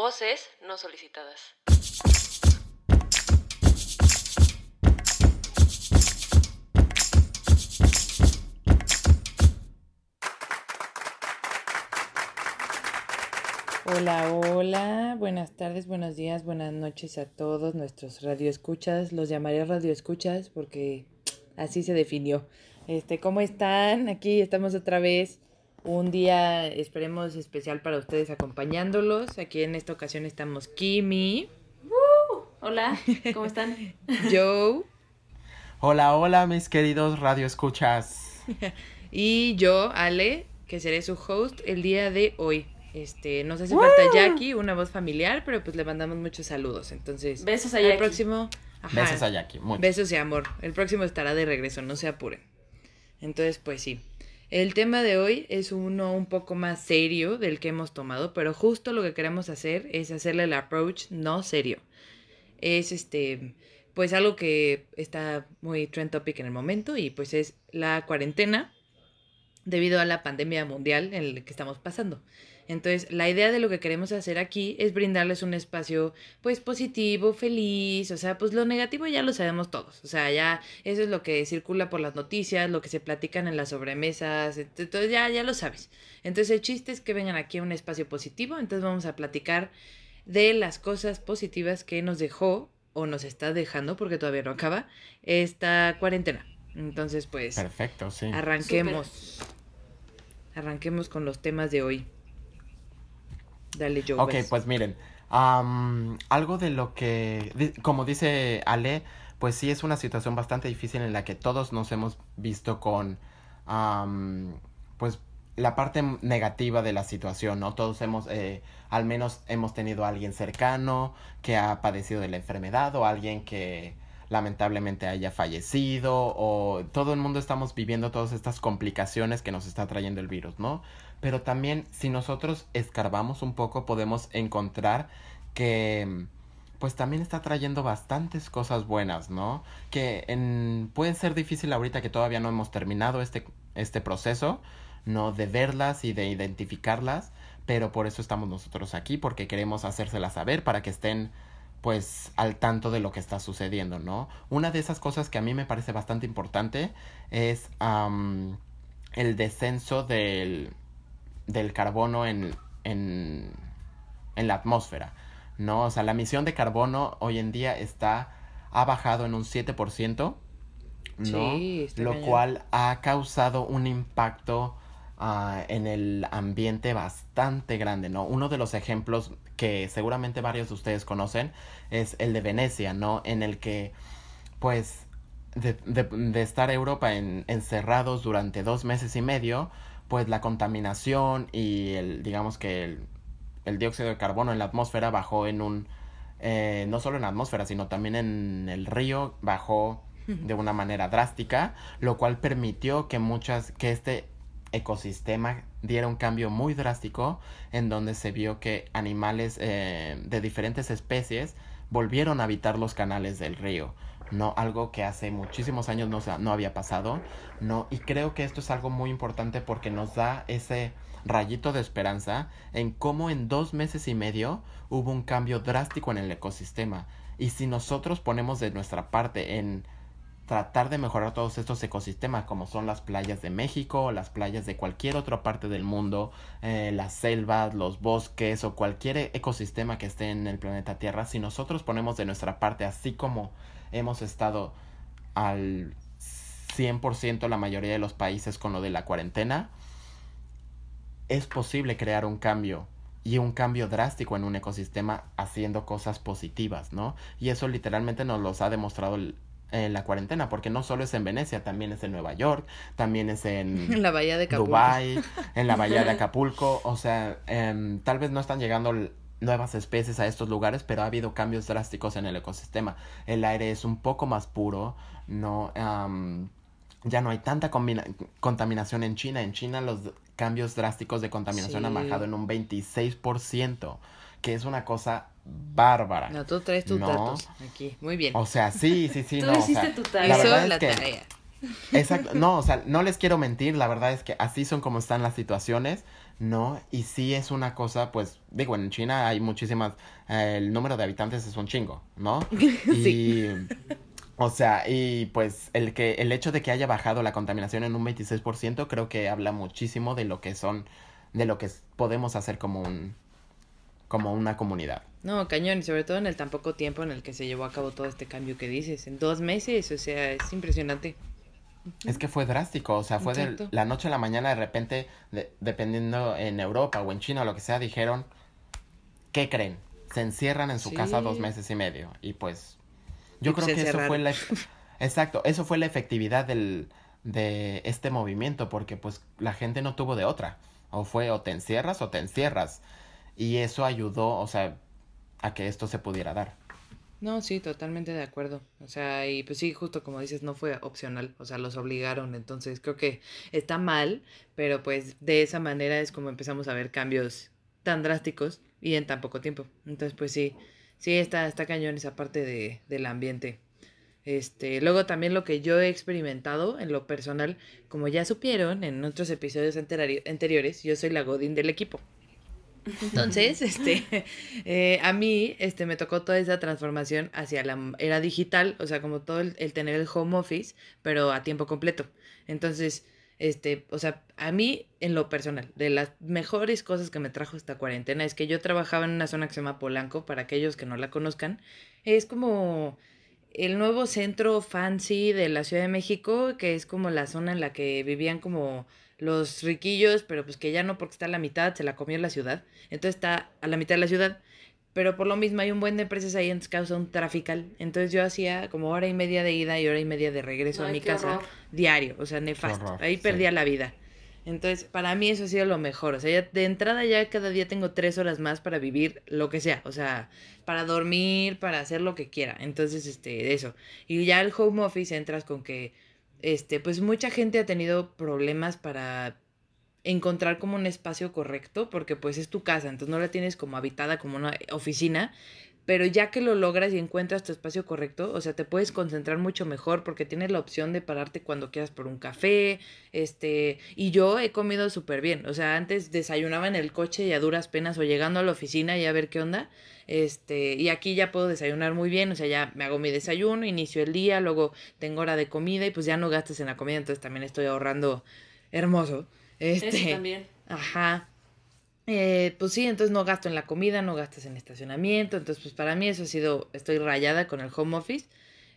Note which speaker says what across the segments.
Speaker 1: Voces no solicitadas.
Speaker 2: Hola, hola, buenas tardes, buenos días, buenas noches a todos nuestros radioescuchas. Los llamaré radioescuchas porque así se definió. Este, ¿cómo están? Aquí estamos otra vez. Un día, esperemos, especial para ustedes acompañándolos. Aquí en esta ocasión estamos Kimi.
Speaker 1: Hola, ¿cómo están?
Speaker 2: Joe.
Speaker 3: Hola, hola, mis queridos radioescuchas.
Speaker 2: y yo, Ale, que seré su host el día de hoy. Este, nos hace falta Jackie, una voz familiar, pero pues le mandamos muchos saludos. Entonces,
Speaker 1: besos a Jackie.
Speaker 2: El próximo,
Speaker 3: besos a Jackie,
Speaker 2: Besos y amor. El próximo estará de regreso, no se apuren. Entonces, pues sí. El tema de hoy es uno un poco más serio del que hemos tomado, pero justo lo que queremos hacer es hacerle el approach no serio. Es este, pues algo que está muy trend topic en el momento y pues es la cuarentena debido a la pandemia mundial en la que estamos pasando. Entonces, la idea de lo que queremos hacer aquí es brindarles un espacio, pues, positivo, feliz, o sea, pues lo negativo ya lo sabemos todos, o sea, ya eso es lo que circula por las noticias, lo que se platican en las sobremesas, entonces ya, ya lo sabes. Entonces, el chiste es que vengan aquí a un espacio positivo, entonces vamos a platicar de las cosas positivas que nos dejó o nos está dejando, porque todavía no acaba, esta cuarentena. Entonces, pues...
Speaker 3: Perfecto, sí.
Speaker 2: Arranquemos. Arranquemos con los temas de hoy. Dale, yo.
Speaker 3: Ok, pues miren, algo de lo que, como dice Ale, pues sí es una situación bastante difícil en la que todos nos hemos visto con, pues, la parte negativa de la situación, ¿no? Todos hemos, eh, al menos hemos tenido a alguien cercano que ha padecido de la enfermedad o alguien que lamentablemente haya fallecido o todo el mundo estamos viviendo todas estas complicaciones que nos está trayendo el virus, ¿no? pero también si nosotros escarbamos un poco podemos encontrar que pues también está trayendo bastantes cosas buenas, ¿no? Que en, puede ser difícil ahorita que todavía no hemos terminado este, este proceso, ¿no? De verlas y de identificarlas, pero por eso estamos nosotros aquí, porque queremos hacérselas saber para que estén pues al tanto de lo que está sucediendo, ¿no? Una de esas cosas que a mí me parece bastante importante es el descenso del, del carbono en, en, en la atmósfera, ¿no? O sea, la emisión de carbono hoy en día está, ha bajado en un 7%, ¿no? Lo cual ha causado un impacto ah, en el ambiente bastante grande, ¿no? Uno de los ejemplos que seguramente varios de ustedes conocen es el de Venecia, ¿no? En el que, pues, de, de, estar Europa en, encerrados durante dos meses y medio, pues la contaminación y el, digamos que el, dióxido de carbono en la atmósfera bajó en un, eh, no solo en la atmósfera, sino también en el río bajó de una manera drástica, lo cual permitió que muchas, que este ecosistema diera un cambio muy drástico en donde se vio que animales eh, de diferentes especies volvieron a habitar los canales del río no algo que hace muchísimos años no, no había pasado, no, y creo que esto es algo muy importante porque nos da ese rayito de esperanza en cómo en dos meses y medio hubo un cambio drástico en el ecosistema. Y si nosotros ponemos de nuestra parte en tratar de mejorar todos estos ecosistemas, como son las playas de México, las playas de cualquier otra parte del mundo, eh, las selvas, los bosques o cualquier ecosistema que esté en el planeta Tierra, si nosotros ponemos de nuestra parte, así como hemos estado al 100% la mayoría de los países con lo de la cuarentena, es posible crear un cambio y un cambio drástico en un ecosistema haciendo cosas positivas, ¿no? Y eso literalmente nos los ha demostrado en la cuarentena, porque no solo es en Venecia, también es en Nueva York, también es en,
Speaker 2: la bahía de Acapulco.
Speaker 3: Dubai, en la bahía de Acapulco, o sea, em, tal vez no están llegando nuevas especies a estos lugares, pero ha habido cambios drásticos en el ecosistema. El aire es un poco más puro, no ya no hay tanta contaminación en China. En China los cambios drásticos de contaminación han bajado en un 26%, que es una cosa bárbara.
Speaker 2: No, tú traes tus datos aquí. Muy bien.
Speaker 3: O sea, sí, sí, sí.
Speaker 1: tú
Speaker 3: no,
Speaker 1: hiciste tu
Speaker 3: tarea. La verdad es que Exacto, no, o sea, no les quiero mentir, la verdad es que así son como están las situaciones, ¿no? Y sí es una cosa, pues, digo, en China hay muchísimas, eh, el número de habitantes es un chingo, ¿no?
Speaker 2: Sí.
Speaker 3: Y, o sea, y pues el que, el hecho de que haya bajado la contaminación en un 26% creo que habla muchísimo de lo que son, de lo que podemos hacer como un, como una comunidad.
Speaker 2: No, cañón, y sobre todo en el tan poco tiempo en el que se llevó a cabo todo este cambio que dices, en dos meses, o sea, es impresionante.
Speaker 3: Es que fue drástico, o sea, fue de la noche a la mañana, de repente, de- dependiendo en Europa o en China o lo que sea, dijeron, ¿qué creen? Se encierran en su
Speaker 2: Sí.
Speaker 3: casa dos meses y medio. Y pues, yo
Speaker 2: Y
Speaker 3: creo que eso fue la... Exacto, eso fue la efectividad del, de este movimiento, porque pues la gente no tuvo de otra. O fue o te encierras o te encierras. Y eso ayudó, o sea, a que esto se pudiera dar.
Speaker 2: No, sí, totalmente de acuerdo. O sea, y pues sí, justo como dices, no fue opcional, o sea, los obligaron, entonces creo que está mal, pero pues de esa manera es como empezamos a ver cambios tan drásticos y en tan poco tiempo. Entonces, pues sí, sí está, está cañón esa parte de, del ambiente. Este, luego también lo que yo he experimentado en lo personal, como ya supieron en otros episodios anteriores, yo soy la Godín del equipo. Entonces, este, eh, a mí, este, me tocó toda esa transformación hacia la era digital, o sea, como todo el, el tener el home office, pero a tiempo completo. Entonces, este, o sea, a mí, en lo personal, de las mejores cosas que me trajo esta cuarentena es que yo trabajaba en una zona que se llama Polanco, para aquellos que no la conozcan, es como el nuevo centro fancy de la Ciudad de México, que es como la zona en la que vivían como los riquillos, pero pues que ya no porque está a la mitad, se la comió la ciudad. Entonces está a la mitad de la ciudad. Pero por lo mismo hay un buen de empresas ahí, entonces causa un trafical. Entonces yo hacía como hora y media de ida y hora y media de regreso a mi casa
Speaker 1: horror.
Speaker 2: diario, o sea, nefasto.
Speaker 3: horror,
Speaker 2: ahí
Speaker 3: sí.
Speaker 2: perdía la vida. Entonces, para mí eso ha sido lo mejor. O sea, ya de entrada ya cada día tengo tres horas más para vivir lo que sea. O sea, para dormir, para hacer lo que quiera. Entonces, este, eso. Y ya el home office entras con que, este, pues mucha gente ha tenido problemas para encontrar como un espacio correcto, porque pues es tu casa, entonces no la tienes como habitada como una oficina, pero ya que lo logras y encuentras tu espacio correcto, o sea, te puedes concentrar mucho mejor porque tienes la opción de pararte cuando quieras por un café, este, y yo he comido súper bien, o sea, antes desayunaba en el coche y a duras penas o llegando a la oficina y a ver qué onda, este, y aquí ya puedo desayunar muy bien, o sea, ya me hago mi desayuno, inicio el día, luego tengo hora de comida y pues ya no gastas en la comida, entonces también estoy ahorrando hermoso. Este,
Speaker 1: Eso también.
Speaker 2: Ajá. Eh, pues sí, entonces no gasto en la comida, no gastas en estacionamiento, entonces pues para mí eso ha sido, estoy rayada con el home office.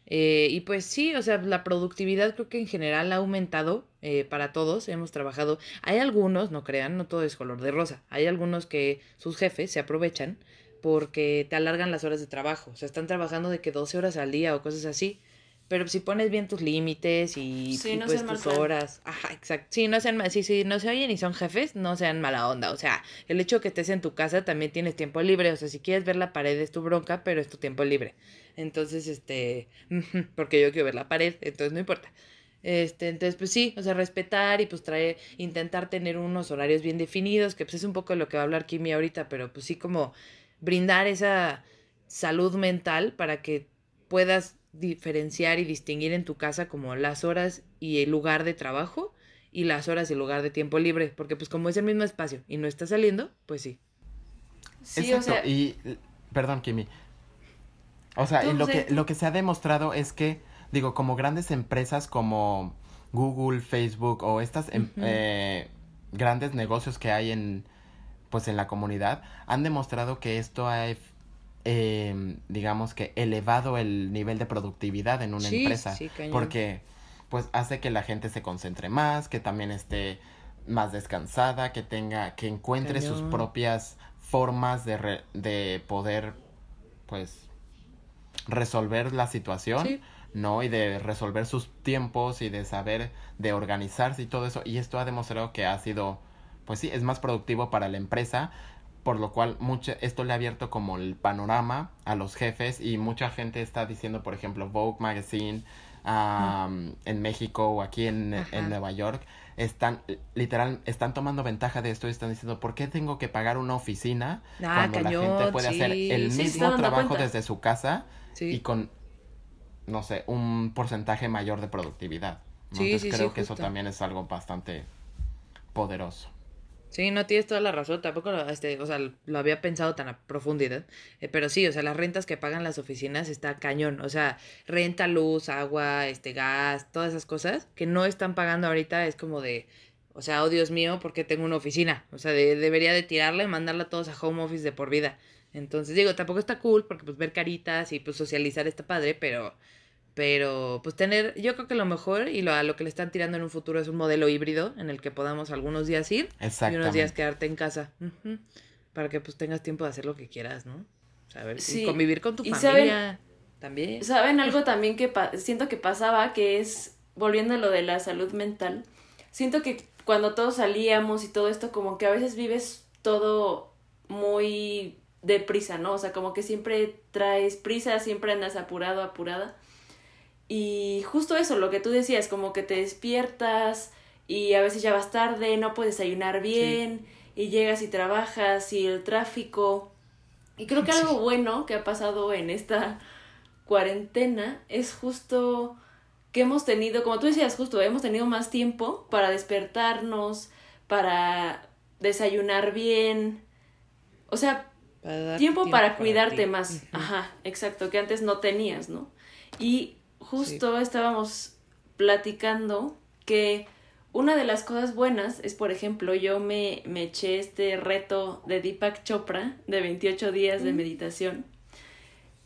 Speaker 2: Eh, y pues sí, o sea, la productividad creo que en general ha aumentado eh, para todos, hemos trabajado. Hay algunos, no crean, no todo es color de rosa, hay algunos que sus jefes se aprovechan porque te alargan las horas de trabajo, o sea, están trabajando de que 12 horas al día o cosas así. Pero si pones bien tus límites y,
Speaker 1: Sí,
Speaker 2: y,
Speaker 1: no
Speaker 2: pues
Speaker 1: mal
Speaker 2: tus horas, ajá, exacto. Sí, no sean, ma- sí, sí, no se oyen y son jefes, no sean mala onda. O sea, el hecho de que estés en tu casa también tienes tiempo libre. O sea, si quieres ver la pared es tu bronca, pero es tu tiempo libre. Entonces, este, porque yo quiero ver la pared, entonces no importa. Este, entonces, pues sí, o sea, respetar y pues traer, intentar tener unos horarios bien definidos, que pues es un poco de lo que va a hablar Kimi ahorita, pero pues sí como brindar esa salud mental para que puedas diferenciar y distinguir en tu casa como las horas y el lugar de trabajo y las horas y el lugar de tiempo libre, porque pues como es el mismo espacio y no está saliendo, pues sí.
Speaker 1: Sí,
Speaker 3: Exacto,
Speaker 1: o sea,
Speaker 3: y perdón, Kimi. O sea, y lo que lo que se ha demostrado es que digo, como grandes empresas como Google, Facebook o estas em- eh, grandes negocios que hay en pues en la comunidad han demostrado que esto ha em, digamos que elevado el nivel de productividad en una
Speaker 2: Sí,
Speaker 3: empresa
Speaker 2: sí,
Speaker 3: porque pues hace que la gente se concentre más, que también esté más descansada, que tenga, que encuentre sus propias formas de, re- de poder, pues, resolver la situación,
Speaker 2: Sí.
Speaker 3: ¿no? Y de resolver sus tiempos y de saber, de organizarse y todo eso. Y esto ha demostrado que ha sido, pues sí, es más productivo para la empresa, por lo cual mucho, esto le ha abierto como el panorama a los jefes y mucha gente está diciendo, por ejemplo, Vogue Magazine am, en México o aquí en, en Nueva York, están, literal, están tomando ventaja de esto y están diciendo, ¿por qué tengo que pagar una oficina
Speaker 2: Ah,
Speaker 3: cuando la gente puede hacer el
Speaker 1: sí,
Speaker 3: mismo trabajo
Speaker 1: cuenta.
Speaker 3: desde su casa
Speaker 2: Sí.
Speaker 3: y con, no sé, un porcentaje mayor de productividad? Entonces creo que eso también es algo bastante poderoso.
Speaker 2: Sí, no tienes toda la razón, tampoco lo, este, o sea, lo había pensado tan a profundidad, eh, pero sí, o sea, las rentas que pagan las oficinas está cañón, o sea, renta, luz, agua, este, gas, todas esas cosas que no están pagando ahorita es como de, o sea, oh Dios mío, porque tengo una oficina, o sea, de- debería de tirarla y mandarla a todos a home office de por vida. Entonces, digo, tampoco está cool porque pues ver caritas y pues socializar está padre, pero pero pues tener, yo creo que lo mejor y lo, a lo que le están tirando en un futuro es un modelo híbrido en el que podamos algunos días ir y unos días quedarte en casa. Para que pues tengas tiempo de hacer lo que quieras, ¿no? A ver, y
Speaker 1: Sí.
Speaker 2: convivir con tu
Speaker 1: Y
Speaker 2: familia también.
Speaker 1: ¿Saben algo también que siento que pasaba? Que es, volviendo a lo de la salud mental, siento que cuando todos salíamos y todo esto, como que a veces vives todo muy deprisa, ¿no? O sea, como que siempre traes prisa, siempre andas apurado, apurada. Y justo eso, lo que tú decías, como que te despiertas y a veces ya vas tarde, no puedes desayunar bien y llegas y trabajas y el tráfico. Y creo que algo bueno que ha pasado en esta cuarentena es justo que hemos tenido, como tú decías, justo hemos tenido más tiempo para despertarnos, para desayunar bien. O sea,
Speaker 2: Para
Speaker 1: tiempo para cuidarte más. Ajá, exacto, que antes no tenías, ¿no? Y justo estábamos platicando que una de las cosas buenas es, por ejemplo, yo me, me eché este reto de Deepak Chopra de 28 días de meditación.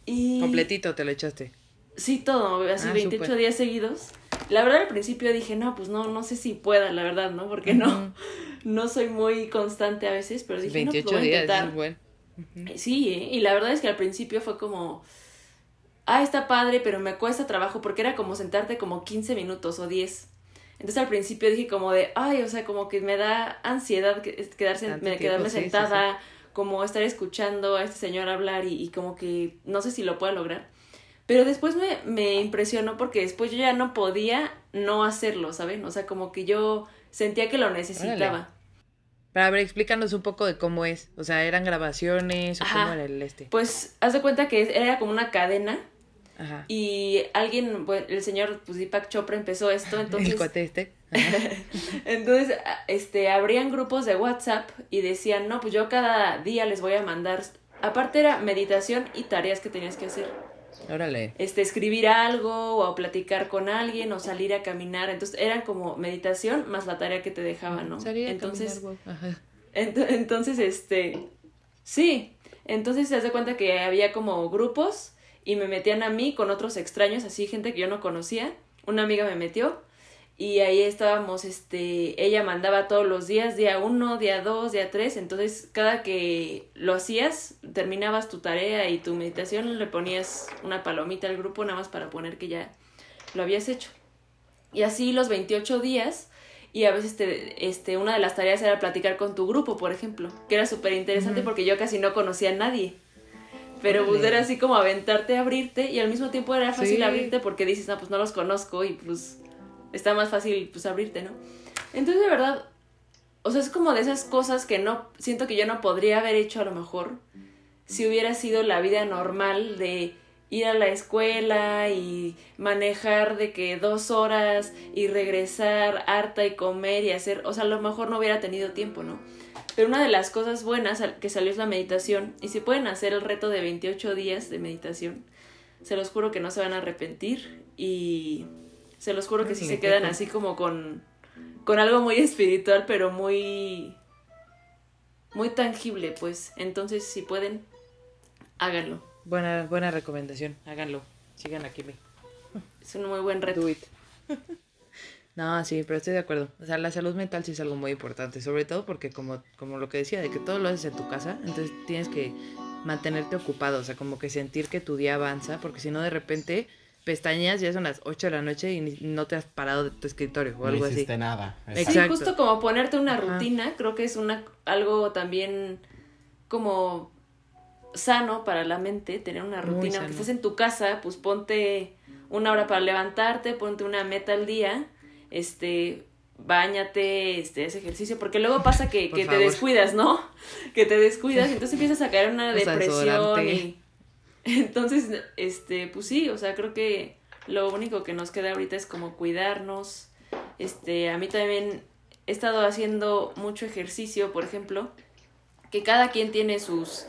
Speaker 1: Y
Speaker 2: Completito te lo echaste.
Speaker 1: Sí, todo, así
Speaker 2: Ah,
Speaker 1: 28
Speaker 2: súper.
Speaker 1: días seguidos. La verdad al principio dije, no, pues no, no sé si pueda, la verdad, ¿no? Porque no, no soy muy constante a veces, pero dije, no, pues
Speaker 2: 28
Speaker 1: lo voy a
Speaker 2: días,
Speaker 1: intentar.
Speaker 2: es bueno.
Speaker 1: Sí, ¿eh? y la verdad es que al principio fue como, ah, está padre, pero me cuesta trabajo porque era como sentarte como 15 minutos o 10. Entonces al principio dije como de, ay, o sea, como que me da ansiedad que- quedarse,
Speaker 2: Tanto
Speaker 1: me-
Speaker 2: tiempo,
Speaker 1: quedarme
Speaker 2: sí, sí,
Speaker 1: sentada, como estar escuchando a este señor hablar y, y como que no sé si lo pueda lograr. Pero después me, me impresionó porque después yo ya no podía no hacerlo, ¿saben? O sea, como que yo sentía que lo necesitaba.
Speaker 2: Pero a ver, explícanos un poco de cómo es. O sea, ¿eran grabaciones o
Speaker 1: Ajá.
Speaker 2: cómo era el este?
Speaker 1: Pues haz de cuenta que era como una cadena
Speaker 2: Ajá.
Speaker 1: y alguien, bueno, el señor pues, Deepak Chopra empezó esto,
Speaker 2: el
Speaker 1: entonces
Speaker 2: cuate este.
Speaker 1: Entonces, este, abrían grupos de WhatsApp y decían, no, pues yo cada día les voy a mandar, aparte era meditación y tareas que tenías que hacer.
Speaker 2: Órale.
Speaker 1: Este, escribir algo o platicar con alguien o salir a caminar. Entonces, eran como meditación más la tarea que te dejaban, ¿no?
Speaker 2: Salí a
Speaker 1: Entonces.
Speaker 2: Ajá.
Speaker 1: ent- entonces, este, sí. Entonces se hace cuenta que había como grupos y me metían a mí con otros extraños, así gente que yo no conocía. Una amiga me metió y ahí estábamos, este, ella mandaba todos los días, día uno, día dos, día tres, entonces cada que lo hacías, terminabas tu tarea y tu meditación, le ponías una palomita al grupo nada más para poner que ya lo habías hecho. Y así los 28 días, y a veces te, este, una de las tareas era platicar con tu grupo, por ejemplo, que era súper interesante porque yo casi no conocía a nadie. Pero pues era así como aventarte, abrirte, y al mismo tiempo era fácil
Speaker 2: Sí.
Speaker 1: abrirte porque dices, no, pues no los conozco y pues está más fácil pues abrirte, ¿no? Entonces de verdad, o sea, es como de esas cosas que no, siento que yo no podría haber hecho a lo mejor si hubiera sido la vida normal de ir a la escuela y manejar de que dos horas y regresar harta y comer y hacer, o sea, a lo mejor no hubiera tenido tiempo, ¿no? Pero una de las cosas buenas que salió es la meditación y si pueden hacer el reto de 28 días de meditación, se los juro que no se van a arrepentir y se los juro que sí se quedan así como con, con algo muy espiritual, pero muy muy tangible, pues. Entonces, si pueden, háganlo.
Speaker 2: Buena, buena recomendación. Háganlo. Sigan aquí.
Speaker 1: Es un muy buen reto.
Speaker 2: Do it. No, sí, pero estoy de acuerdo. O sea, la salud mental sí es algo muy importante, sobre todo porque como, como lo que decía, de que todo lo haces en tu casa, entonces tienes que mantenerte ocupado, o sea, como que sentir que tu día avanza, porque si no de repente pestañas, ya son las 8 de la noche y ni- no te has parado de tu escritorio o
Speaker 3: No
Speaker 2: algo así.
Speaker 3: hiciste nada.
Speaker 1: Sí,
Speaker 2: Exacto.
Speaker 1: justo como ponerte una
Speaker 2: Ajá.
Speaker 1: rutina, creo que es una algo también como sano para la mente, tener una rutina. Aunque estés en tu casa, pues ponte una hora para levantarte, ponte una meta al día, este, bañate, este, haz ejercicio, porque luego pasa que, que te descuidas, ¿no? Que te descuidas y entonces empiezas a caer en una depresión y entonces, este, pues sí, o sea, creo que lo único que nos queda ahorita es como cuidarnos, Este, a mí también he estado haciendo mucho ejercicio, por ejemplo, que cada quien tiene sus,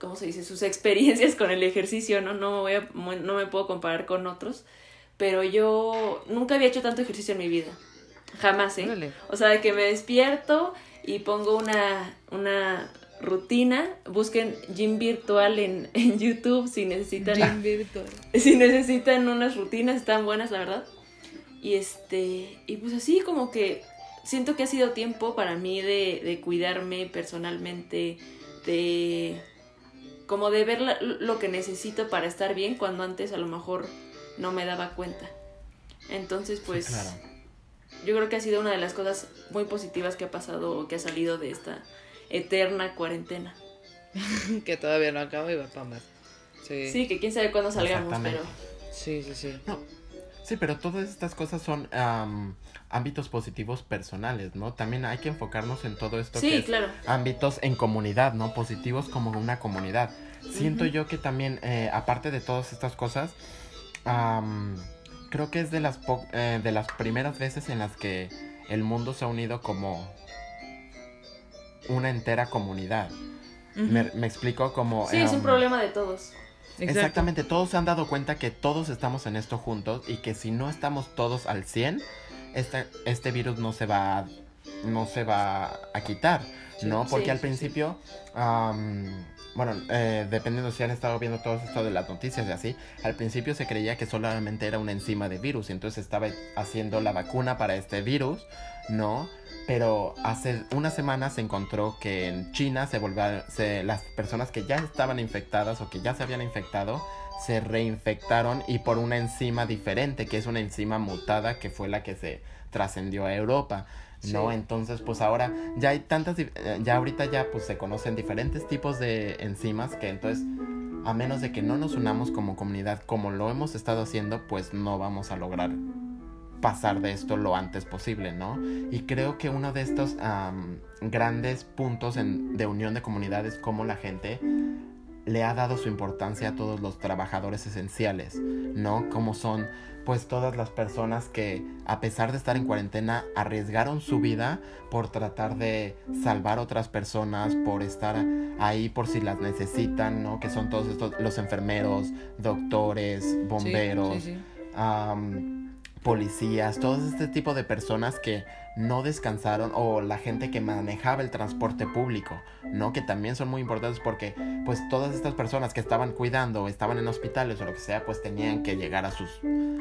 Speaker 1: ¿cómo se dice? Sus experiencias con el ejercicio, ¿no? No me, voy a, no me puedo comparar con otros, pero yo nunca había hecho tanto ejercicio en mi vida. Jamás, ¿eh? O sea, de que me despierto y pongo una, una rutina, busquen gym virtual en, en YouTube si necesitan.
Speaker 2: Gym virtual.
Speaker 1: Si necesitan unas rutinas, están buenas, la verdad. Y este, y pues así como que siento que ha sido tiempo para mí de, de cuidarme personalmente, de como de ver lo que necesito para estar bien cuando antes a lo mejor no me daba cuenta. Entonces, pues yo creo que ha sido una de las cosas muy positivas que ha pasado o que ha salido de esta eterna cuarentena.
Speaker 2: que todavía no acaba y va para más.
Speaker 1: Sí. sí, que quién sabe cuándo salgamos, pero...
Speaker 2: Sí, sí, sí.
Speaker 3: Sí, pero todas estas cosas son ámbitos positivos personales, ¿no? También hay que enfocarnos en todo esto
Speaker 1: sí,
Speaker 3: que
Speaker 1: claro.
Speaker 3: ámbitos en comunidad, ¿no? Positivos como una comunidad. Siento yo que también, eh, aparte de todas estas cosas, creo que es de las, eh, de las primeras veces en las que el mundo se ha unido como una entera comunidad. me, explico como...
Speaker 1: Sí, es un problema de todos.
Speaker 3: Exactamente, todos se han dado cuenta que todos estamos en esto juntos y que si no estamos todos al 100, este, este virus no se va a, no se va a quitar, ¿no? Porque al principio, bueno, eh, dependiendo si han estado viendo todo esto de las noticias y así, al principio se creía que solamente era una enzima de virus y entonces estaba haciendo la vacuna para este virus, ¿no? pero hace una semana se encontró que en China se volvieron, las personas que ya estaban infectadas o que ya se habían infectado se reinfectaron y por una enzima diferente, que es una enzima mutada que fue la que se trascendió a Europa. ¿No? Entonces, pues ahora ya hay tantas, eh, ya ahorita ya pues se conocen diferentes tipos de enzimas que entonces, a menos de que no nos unamos como comunidad como lo hemos estado haciendo, pues no vamos a lograr pasar de esto lo antes posible, ¿no? Y creo que uno de estos grandes puntos de unión de comunidades como la gente le ha dado su importancia a todos los trabajadores esenciales, ¿no? Como son pues todas las personas que a pesar de estar en cuarentena arriesgaron su vida por tratar de salvar otras personas, por estar ahí por si las necesitan, ¿no? Que son todos estos los enfermeros, doctores, bomberos, policías, todo este tipo de personas que no descansaron o la gente que manejaba el transporte público, ¿no? Que también son muy importantes porque pues todas estas personas que estaban cuidando estaban en hospitales o lo que sea, pues tenían que llegar a sus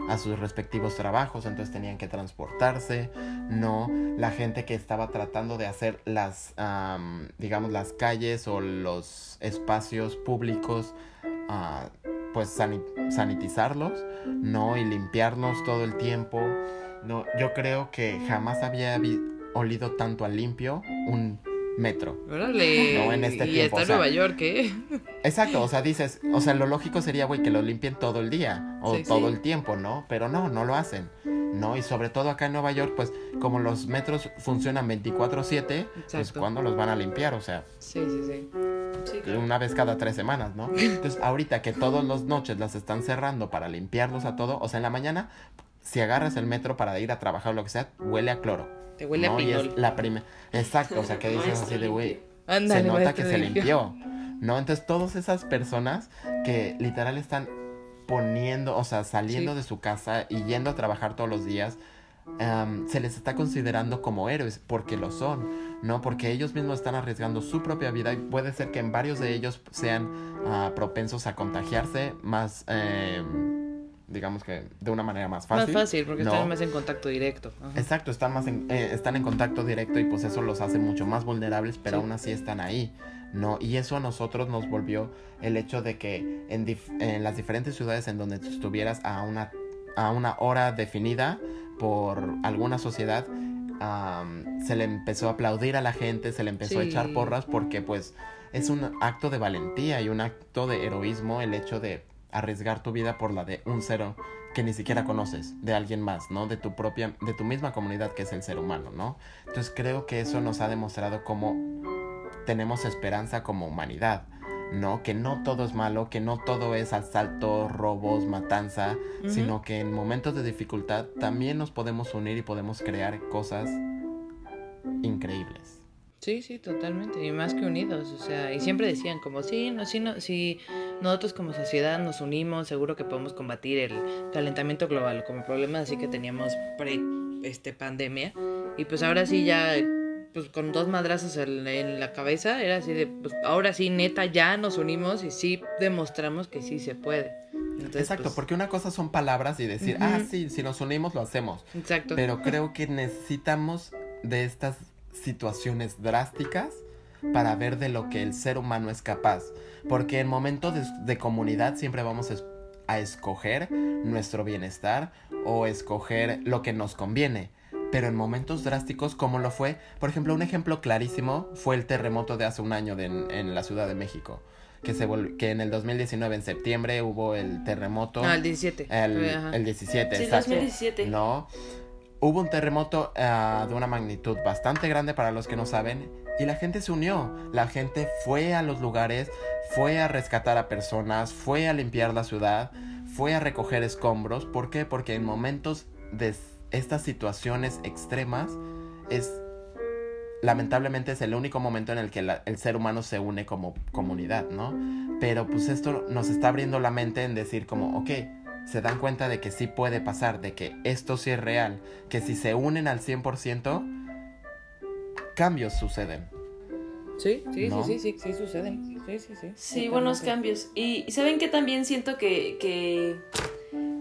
Speaker 3: a sus respectivos trabajos, entonces tenían que transportarse, ¿no? La gente que estaba tratando de hacer las digamos las calles o los espacios públicos uh, pues sanitizarlos, ¿no? Y limpiarnos todo el tiempo. No, yo creo que jamás había olido tanto a limpio un metro.
Speaker 2: Órale. No en este y está en Nueva York, ¿eh?
Speaker 3: Exacto, o sea, dices, o sea, lo lógico sería, güey, que lo limpien todo el día o todo el tiempo, ¿no? Pero no, no lo hacen. ¿no? Y sobre todo acá en Nueva York, pues como los metros funcionan 24/7, pues ¿cuándo los van a limpiar? O sea,
Speaker 2: sí, sí, sí.
Speaker 3: Una vez cada tres semanas, ¿no? Entonces, ahorita que todas las noches las están cerrando para limpiarlos a todo, o sea, en la mañana, si agarras el metro para ir a trabajar o lo que sea, huele a cloro.
Speaker 2: Te huele a pinol.
Speaker 3: la primera. Exacto, o sea, que dices así de, güey, se nota que se limpió. ¿No? Entonces, todas esas personas que literal están poniendo, o sea, saliendo de su casa y yendo a trabajar todos los días, se les está considerando como héroes, porque lo son, ¿no? Porque ellos mismos están arriesgando su propia vida y puede ser que en varios de ellos sean uh, propensos a contagiarse más, eh, digamos que de una manera más fácil.
Speaker 2: Más fácil, porque están más en contacto directo.
Speaker 3: Exacto, están, más en, eh, están en contacto directo y pues eso los hace mucho más vulnerables, pero aún así están ahí. ¿no? Y eso a nosotros nos volvió el hecho de que en, en las diferentes ciudades en donde estuvieras a una, a una hora definida, por alguna sociedad, se le empezó a aplaudir a la gente, se le empezó a echar porras porque pues es un acto de valentía y un acto de heroísmo el hecho de arriesgar tu vida por la de un cero que ni siquiera conoces, de alguien más, ¿no? De tu propia, de tu misma comunidad que es el ser humano, ¿no? Entonces creo que eso nos ha demostrado cómo tenemos esperanza como humanidad, ¿no? Que no todo es malo, que no todo es asalto, robos, matanza, sino que en momentos de dificultad también nos podemos unir y podemos crear cosas increíbles.
Speaker 2: Sí, sí, totalmente. Y más que unidos. O sea, y siempre decían como, sí, no, sí, no, si nosotros como sociedad nos unimos, seguro que podemos combatir el calentamiento global como problema así que teníamos pre este pandemia. Y pues ahora sí ya pues con dos madrazos en, la cabeza, era así de, pues ahora sí, neta, ya nos unimos y sí demostramos que sí se puede.
Speaker 3: Exacto, pues, porque una cosa son palabras y decir, ah, sí, si nos unimos lo hacemos.
Speaker 2: Exacto.
Speaker 3: Pero creo que necesitamos de estas situaciones drásticas para ver de lo que el ser humano es capaz. Porque en momentos de, comunidad siempre vamos a escoger nuestro bienestar o escoger lo que nos conviene. Pero en momentos drásticos como lo fue, por ejemplo, un ejemplo clarísimo fue el terremoto de hace un año en la Ciudad de México. Que, se que en el 2019, en septiembre, hubo el terremoto.
Speaker 2: Ah, el 17.
Speaker 3: El, el 17,
Speaker 1: sí, 2017.
Speaker 3: No, hubo un terremoto ah, de una magnitud bastante grande para los que no saben y la gente se unió. La gente fue a los lugares, fue a rescatar a personas, fue a limpiar la ciudad, fue a recoger escombros. ¿Por qué? Porque en momentos de estas situaciones extremas es lamentablemente es el único momento en el que el ser humano se une como comunidad, ¿no? Pero pues esto nos está abriendo la mente en decir como, ok, se dan cuenta de que sí puede pasar, de que esto sí es real, que si se unen al 100%, cambios suceden.
Speaker 2: Sí, sí, sí, sí, sí, sí, suceden. Sí, sí, sí.
Speaker 1: Sí, buenos cambios. Y, ¿saben que también siento que, que,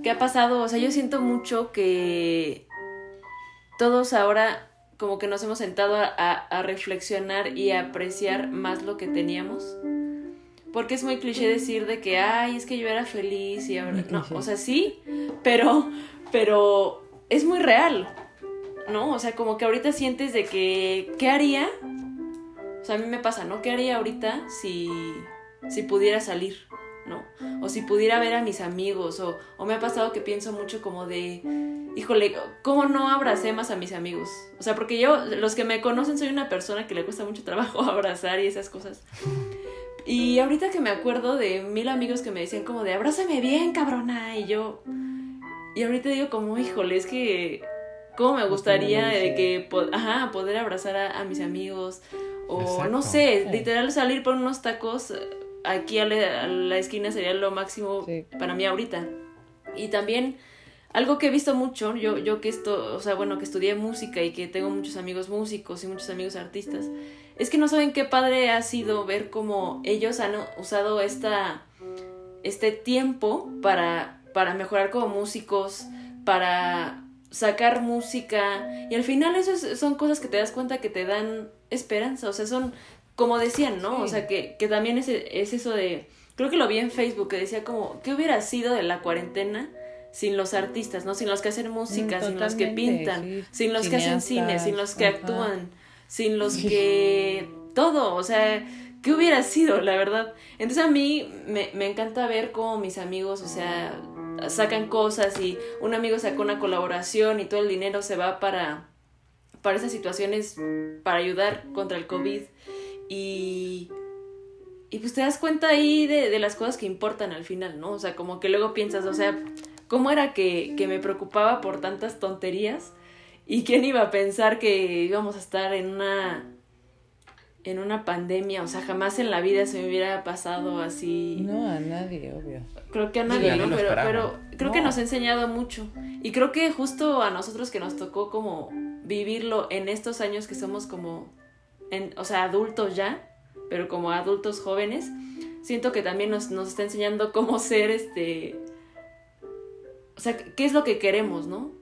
Speaker 1: que ha pasado? O sea, yo siento mucho que todos ahora como que nos hemos sentado a, a, reflexionar y a apreciar más lo que teníamos. Porque es muy cliché decir de que, ay, es que yo era feliz y ahora no. O sea, sí, pero, pero es muy real. ¿no? O sea, como que ahorita sientes de que, ¿qué haría? O sea, a mí me pasa, ¿no? ¿Qué haría ahorita si, si pudiera salir, ¿no? O si pudiera ver a mis amigos, o, o me ha pasado que pienso mucho como de, híjole, ¿cómo no abracé más a mis amigos? O sea, porque yo, los que me conocen, soy una persona que le cuesta mucho trabajo abrazar y esas cosas. Y ahorita que me acuerdo de mil amigos que me decían como de, abrázame bien, cabrona, y yo... Y ahorita digo como, híjole, es que cómo me gustaría de que ajá, poder abrazar a, mis amigos o no sé, literal salir por unos tacos aquí a la, esquina sería lo máximo para mí ahorita. Y también algo que he visto mucho, yo, yo que esto, o sea, bueno, que estudié música y que tengo muchos amigos músicos y muchos amigos artistas, es que no saben qué padre ha sido ver cómo ellos han usado esta, este tiempo para, para mejorar como músicos, para sacar música y al final eso son cosas que te das cuenta que te dan esperanza, o sea, son como decían, ¿no? O sea, que, que también es, es, eso de, creo que lo vi en Facebook, que decía como, ¿qué hubiera sido de la cuarentena sin los artistas, ¿no? Sin los que hacen música, sin los que pintan, sin los que hacen cine, sin los que actúan, sin los que... todo, o sea, ¿qué hubiera sido, la verdad? Entonces a mí me, me encanta ver cómo mis amigos, o sea, sacan cosas y un amigo sacó una colaboración y todo el dinero se va para, para esas situaciones, para ayudar contra el COVID. Y, y pues te das cuenta ahí de, de, las cosas que importan al final, ¿no? O sea, como que luego piensas, o sea, ¿cómo era que, que me preocupaba por tantas tonterías? ¿Y quién iba a pensar que íbamos a estar en una en una pandemia, o sea, jamás en la vida se me hubiera pasado así.
Speaker 2: No, a nadie, obvio.
Speaker 1: Creo que a nadie, ¿no? Pero, pero creo que nos ha enseñado mucho. Y creo que justo a nosotros que nos tocó como vivirlo en estos años que somos como, en, o sea, adultos ya, pero como adultos jóvenes, siento que también nos, nos está enseñando cómo ser este... O sea, qué es lo que queremos, ¿no?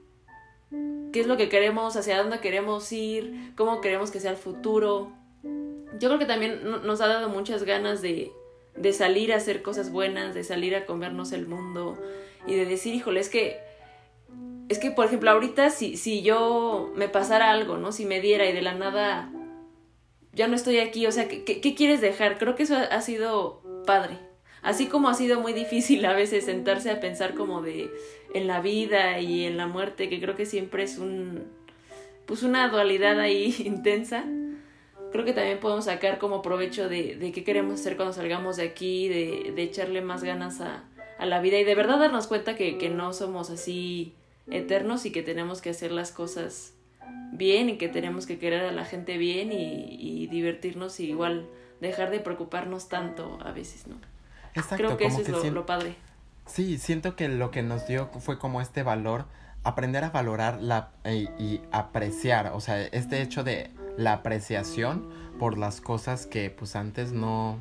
Speaker 1: ¿Qué es lo que queremos? ¿Hacia dónde queremos ir? ¿Cómo queremos que sea el futuro? yo creo que también nos ha dado muchas ganas de, de salir a hacer cosas buenas, de salir a comernos el mundo y de decir, híjole, es que, es que, por ejemplo, ahorita si, si yo me pasara algo, ¿no? Si me diera y de la nada ya no estoy aquí, o sea, ¿qué, qué, quieres dejar? Creo que eso ha, sido padre. Así como ha sido muy difícil a veces sentarse a pensar como de en la vida y en la muerte, que creo que siempre es un pues una dualidad ahí intensa creo que también podemos sacar como provecho de, de qué queremos hacer cuando salgamos de aquí, de, de echarle más ganas a, la vida y de verdad darnos cuenta que, que no somos así eternos y que tenemos que hacer las cosas bien y que tenemos que querer a la gente bien y, y divertirnos y igual dejar de preocuparnos tanto a veces, ¿no?
Speaker 3: Exacto,
Speaker 1: Creo que
Speaker 3: como
Speaker 1: eso es lo, padre.
Speaker 3: Sí, siento que lo que nos dio fue como este valor, aprender a valorar la, y, y apreciar, o sea, este hecho de la apreciación por las cosas que pues antes no,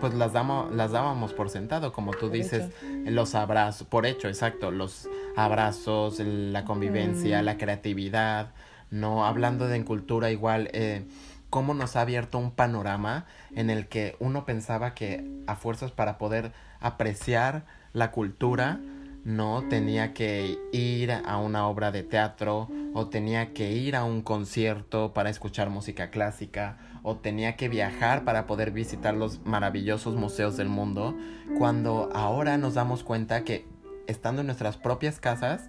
Speaker 3: pues las, damos, las dábamos por sentado, como tú dices, los abrazos, por hecho, exacto, los abrazos, el- la convivencia,
Speaker 2: Mm.
Speaker 3: la creatividad, no, hablando de en cultura igual, eh, cómo nos ha abierto un panorama en el que uno pensaba que a fuerzas para poder apreciar la cultura no tenía que ir a una obra de teatro o tenía que ir a un concierto para escuchar música clásica o tenía que viajar para poder visitar los maravillosos museos del mundo cuando ahora nos damos cuenta que estando en nuestras propias casas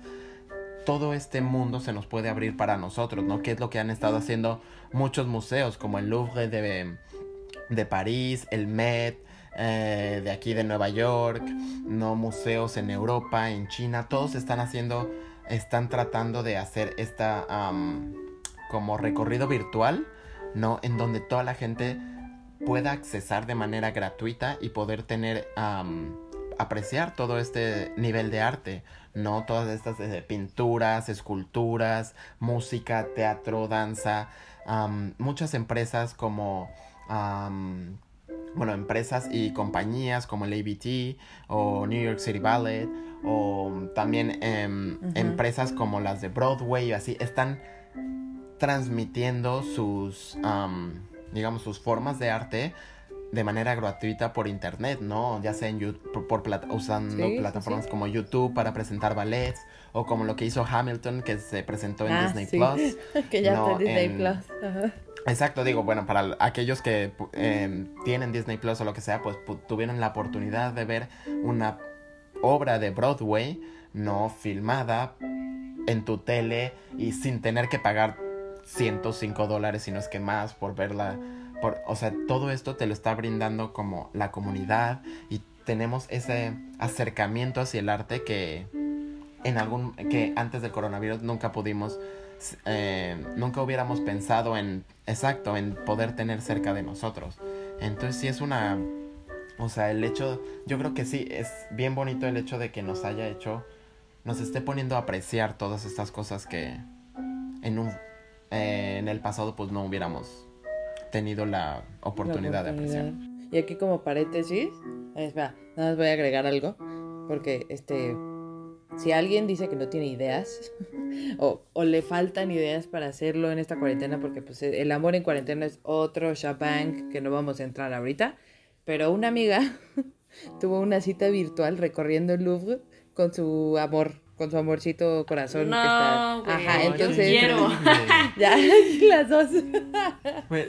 Speaker 3: todo este mundo se nos puede abrir para nosotros, ¿no? Que es lo que han estado haciendo muchos museos, como el Louvre de, de París, el Met, eh, de aquí de Nueva York, ¿no? Museos en Europa, en China, todos están haciendo, están tratando de hacer esta am, como recorrido virtual, ¿no? En donde toda la gente pueda accesar de manera gratuita y poder tener, apreciar todo este nivel de arte, ¿no? Todas estas eh, pinturas, esculturas, música, teatro, danza, muchas empresas como, bueno, empresas y compañías como el ABT o New York City Ballet o también em, empresas como las de Broadway y así están transmitiendo sus, am, digamos, sus formas de arte de manera gratuita por internet, ¿no? Ya sea en Yu- por, por plata- usando
Speaker 2: Sí,
Speaker 3: plataformas
Speaker 2: sí.
Speaker 3: como YouTube para presentar ballets o como lo que hizo Hamilton que se presentó en
Speaker 2: Ah,
Speaker 3: Disney
Speaker 2: sí.
Speaker 3: Plus.
Speaker 2: que ya
Speaker 3: No,
Speaker 2: está en Disney
Speaker 3: en-
Speaker 2: Plus. Ajá.
Speaker 3: Exacto, digo, bueno, para aquellos que em, tienen Disney Plus o lo que sea, pues pu- tuvieron la oportunidad de ver una obra de Broadway, no filmada en tu tele y sin tener que pagar 105 dólares, si no es que más, por verla. Por, o sea, todo esto te lo está brindando como la comunidad y tenemos ese acercamiento hacia el arte que en algún que antes del coronavirus nunca pudimos eh, nunca hubiéramos pensado en exacto en poder tener cerca de nosotros. Entonces sí es una o sea el hecho yo creo que sí es bien bonito el hecho de que nos haya hecho nos esté poniendo a apreciar todas estas cosas que en un eh, en el pasado pues no hubiéramos tenido la oportunidad,
Speaker 2: La
Speaker 3: de apreciar.
Speaker 2: Y aquí como paréntesis, eh, espera, nada más voy a agregar algo, porque este, si alguien dice que no tiene ideas o, o le faltan ideas para hacerlo en esta cuarentena, porque pues el amor en cuarentena es otro shabang que no vamos a entrar ahorita, pero una amiga tuvo una cita virtual recorriendo el Louvre con su amor, con su amorcito corazón
Speaker 1: No,
Speaker 2: que está.
Speaker 1: güey,
Speaker 2: Ajá,
Speaker 1: yo
Speaker 2: entonces
Speaker 1: quiero.
Speaker 2: ya las dos.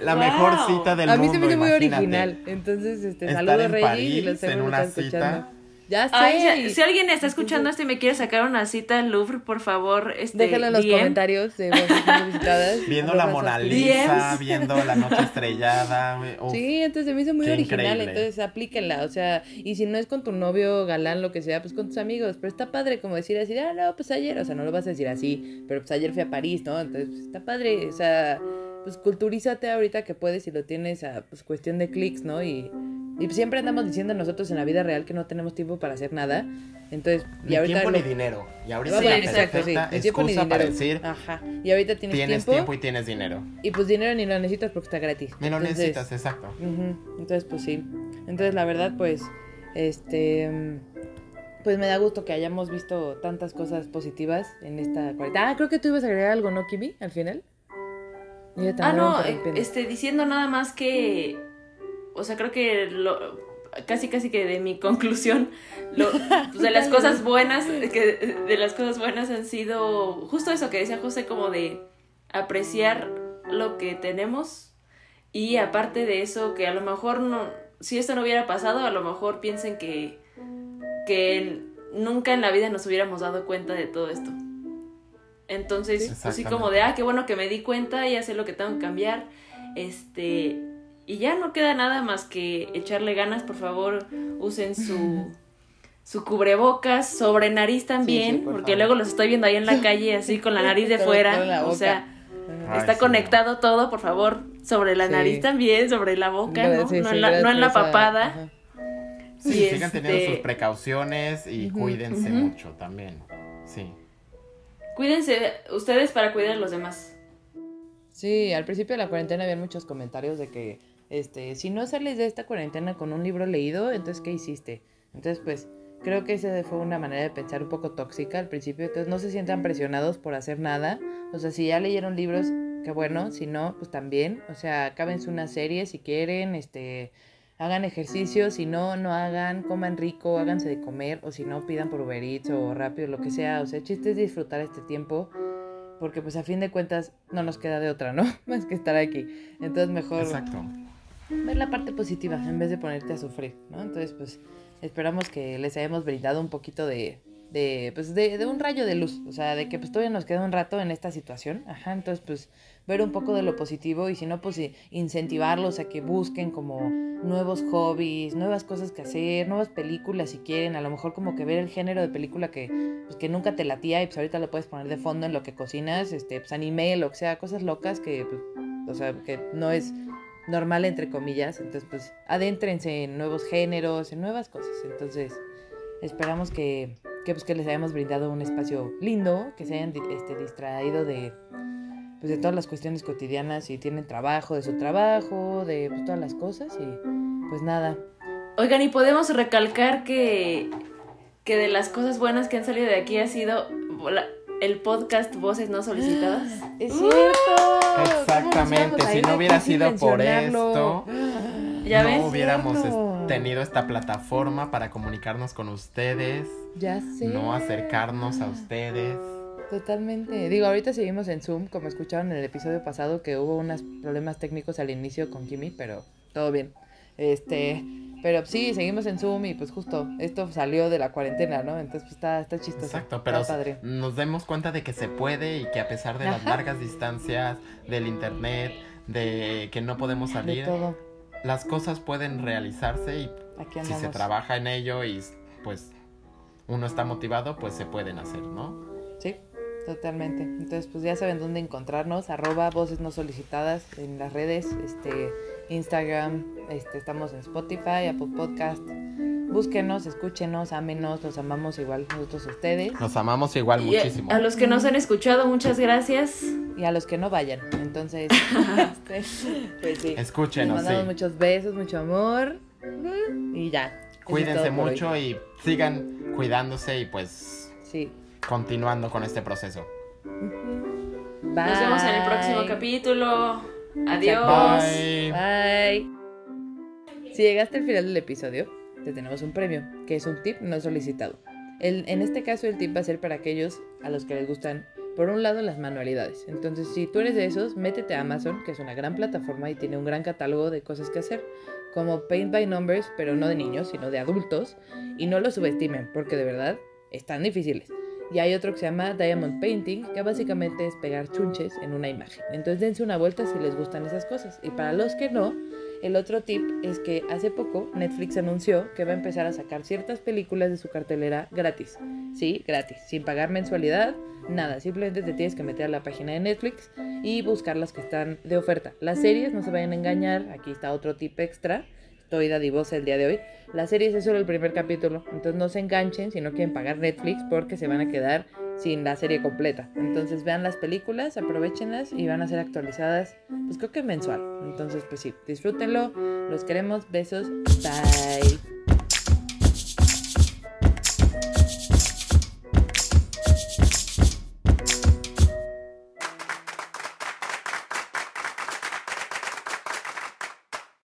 Speaker 3: La
Speaker 1: Wow.
Speaker 3: mejor cita del
Speaker 2: A mí
Speaker 3: mundo.
Speaker 2: se me hizo muy
Speaker 3: imagínate.
Speaker 2: original. Entonces, este,
Speaker 3: Estar
Speaker 2: saludo
Speaker 3: en
Speaker 2: Reggie y los
Speaker 3: en una
Speaker 2: están escuchando.
Speaker 3: Cita.
Speaker 2: Ya sé.
Speaker 1: Ay, si, si alguien está escuchando esto y me quiere sacar una cita al Louvre, por favor, este,
Speaker 2: Déjenlo en los
Speaker 1: DM.
Speaker 2: comentarios de voces visitadas.
Speaker 3: Viendo la Mona. Lisa,
Speaker 1: DMs.
Speaker 3: viendo la noche estrellada. uf.
Speaker 2: Sí, entonces se me hizo muy original,
Speaker 3: increíble.
Speaker 2: entonces aplíquenla, o sea, y si no es con tu novio, galán, lo que sea, pues con tus amigos, pero está padre como decir así, ah, no, pues ayer, o sea, no lo vas a decir así, pero pues ayer fui a París, ¿no? Entonces, pues, está padre, o sea, pues culturízate ahorita que puedes y lo tienes a, pues, cuestión de clics, ¿no? Y, y siempre andamos diciendo nosotros en la vida real que no tenemos tiempo para hacer nada, entonces, y
Speaker 3: Ni
Speaker 2: ahorita...
Speaker 3: tiempo
Speaker 2: lo-
Speaker 3: ni dinero. Y ahorita
Speaker 1: Sí, exacto,
Speaker 3: perfecta
Speaker 2: Ni tiempo ni
Speaker 3: excusa para
Speaker 2: dinero.
Speaker 3: decir
Speaker 2: Ajá, y ahorita tienes,
Speaker 3: tienes
Speaker 2: tiempo,
Speaker 3: tiempo y tienes dinero.
Speaker 2: y pues dinero ni lo necesitas porque está gratis.
Speaker 3: Ni lo
Speaker 2: Entonces,
Speaker 3: necesitas, exacto.
Speaker 2: Ujú, Entonces, pues sí. Entonces, la verdad, pues, este, pues me da gusto que hayamos visto tantas cosas positivas en esta cuarentena. Ah, creo que tú ibas a agregar algo, ¿no, Kimi? Al final.
Speaker 1: Ah, no, este, diciendo nada más que, o sea, creo que lo, casi casi que de mi conclusión, lo, pues, de las cosas buenas, que de las cosas buenas han sido justo eso que decía José, como de apreciar lo que tenemos y aparte de eso, que a lo mejor no, si esto no hubiera pasado, a lo mejor piensen que, que nunca en la vida nos hubiéramos dado cuenta de todo esto. Entonces,
Speaker 3: Sí.
Speaker 1: pues como de, ah, qué bueno que me di cuenta, ya sé lo que tengo que cambiar. Este, y ya no queda nada más que echarle ganas, por favor, usen su su cubrebocas, sobre nariz también,
Speaker 2: sí, por
Speaker 1: porque
Speaker 2: favor.
Speaker 1: luego los estoy viendo ahí en la calle así con la nariz de fuera, o sea,
Speaker 3: Ay,
Speaker 1: está
Speaker 3: sí,
Speaker 1: conectado todo, por favor, sobre la
Speaker 2: Sí.
Speaker 1: nariz también, sobre la boca, ¿no?
Speaker 2: Sí,
Speaker 1: no,
Speaker 2: sí,
Speaker 1: en la, no en la
Speaker 2: gracias a-
Speaker 1: papada.
Speaker 2: ajá.
Speaker 3: Sí,
Speaker 1: Y
Speaker 3: sigan teniendo
Speaker 1: este-
Speaker 3: sus precauciones y cuídense mucho también. Sí.
Speaker 1: Cuídense ustedes para cuidar a los demás.
Speaker 2: Sí, al principio de la cuarentena había muchos comentarios de que, este, si no sales de esta cuarentena con un libro leído, entonces, ¿qué hiciste? Entonces, pues, creo que esa fue una manera de pensar un poco tóxica al principio, entonces no se sientan presionados por hacer nada, o sea, si ya leyeron libros, qué bueno, si no, pues también, o sea, cábense una serie si quieren, este, hagan ejercicio, si no, no hagan, coman rico, háganse de comer, o si no, pidan por Uber Eats o rápido, lo que sea, o sea, el chiste es disfrutar este tiempo, porque pues a fin de cuentas no nos queda de otra, ¿no? Más que estar aquí. Entonces mejor
Speaker 3: Exacto.
Speaker 2: Ver la parte positiva en vez de ponerte a sufrir, ¿no? Entonces pues esperamos que les hayamos brindado un poquito de, de pues de, un rayo de luz, o sea, de que pues todavía nos queda un rato en esta situación, ajá, entonces pues ver un poco de lo positivo y si no pues incentivarlos a que busquen como nuevos hobbies, nuevas cosas que hacer, nuevas películas si quieren, a lo mejor como que ver el género de película que pues que nunca te latía y pues ahorita lo puedes poner de fondo en lo que cocinas, este pues anime, lo que sea, cosas locas que pues, o sea, que no es normal entre comillas, entonces pues adéntrense en nuevos géneros, en nuevas cosas, entonces esperamos que, que, pues, que les hayamos brindado un espacio lindo, que se hayan este, distraído de pues de todas las cuestiones cotidianas, si tienen trabajo, de su trabajo, de pues, todas las cosas y pues nada.
Speaker 1: Oigan, y podemos recalcar que, que de las cosas buenas que han salido de aquí ha sido el podcast Voces No Solicitadas.
Speaker 2: Es cierto.
Speaker 3: Exactamente, si no hubiera sido por esto,
Speaker 1: ¿Ya
Speaker 3: no
Speaker 1: ves?
Speaker 3: hubiéramos es- tenido esta plataforma para comunicarnos con ustedes,
Speaker 2: Ya sé.
Speaker 3: no acercarnos a ustedes.
Speaker 2: Totalmente. Digo, ahorita seguimos en Zoom, como escucharon en el episodio pasado que hubo unos problemas técnicos al inicio con Kimi, pero todo bien. Este, pero sí, seguimos en Zoom y pues justo esto salió de la cuarentena, ¿no? Entonces pues está, está chistoso.
Speaker 3: Exacto,
Speaker 2: está
Speaker 3: pero
Speaker 2: padre.
Speaker 3: nos demos cuenta de que se puede y que a pesar de las
Speaker 2: Ajá.
Speaker 3: largas distancias, del internet, de que no podemos
Speaker 2: De
Speaker 3: salir,
Speaker 2: todo.
Speaker 3: las cosas pueden realizarse y
Speaker 2: Aquí
Speaker 3: si se trabaja en ello y pues uno está motivado, pues se pueden hacer, ¿no?
Speaker 2: Totalmente. Entonces, pues ya saben dónde encontrarnos, arroba voces no solicitadas en las redes, este, Instagram, este, estamos en Spotify, Apple Podcast. Búsquenos, escúchenos, ámenos, los amamos igual nosotros a ustedes.
Speaker 3: Nos amamos igual
Speaker 1: Y
Speaker 3: muchísimo.
Speaker 1: a los que nos han escuchado, muchas gracias.
Speaker 2: Y a los que no vayan. Entonces, este, pues sí. Les
Speaker 3: Escúchenos,
Speaker 2: mandamos
Speaker 3: sí.
Speaker 2: muchos besos, mucho amor. Y ya.
Speaker 3: Cuídense mucho y sigan cuidándose y pues
Speaker 2: Sí.
Speaker 3: Continuando con este proceso.
Speaker 2: Bye.
Speaker 1: Nos vemos en el próximo capítulo. Adiós.
Speaker 3: Bye.
Speaker 2: Bye. Si llegaste al final del episodio, te tenemos un premio, que es un tip no solicitado. El- en este caso, el tip va a ser para aquellos a los que les gustan, por un lado, las manualidades. Entonces, si tú eres de esos, métete a Amazon, que es una gran plataforma y tiene un gran catálogo de cosas que hacer, como Paint by Numbers, pero no de niños, sino de adultos, y no lo subestimen, porque de verdad están difíciles. Y hay otro que se llama Diamond Painting, que básicamente es pegar chunches en una imagen. Entonces dense una vuelta si les gustan esas cosas. Y para los que no, el otro tip es que hace poco Netflix anunció que va a empezar a sacar ciertas películas de su cartelera gratis. Sí, gratis, sin pagar mensualidad, nada. Simplemente te tienes que meter a la página de Netflix y buscar las que están de oferta. Las series, no se vayan a engañar, aquí está otro tip extra. Estoy dadivosa el día de hoy. Las series es solo el primer capítulo, entonces no se enganchen si no quieren pagar Netflix porque se van a quedar sin la serie completa. Entonces vean las películas, aprovechenlas y van a ser actualizadas, pues creo que mensual. Entonces, pues sí, disfrútenlo. Los queremos. Besos. Bye.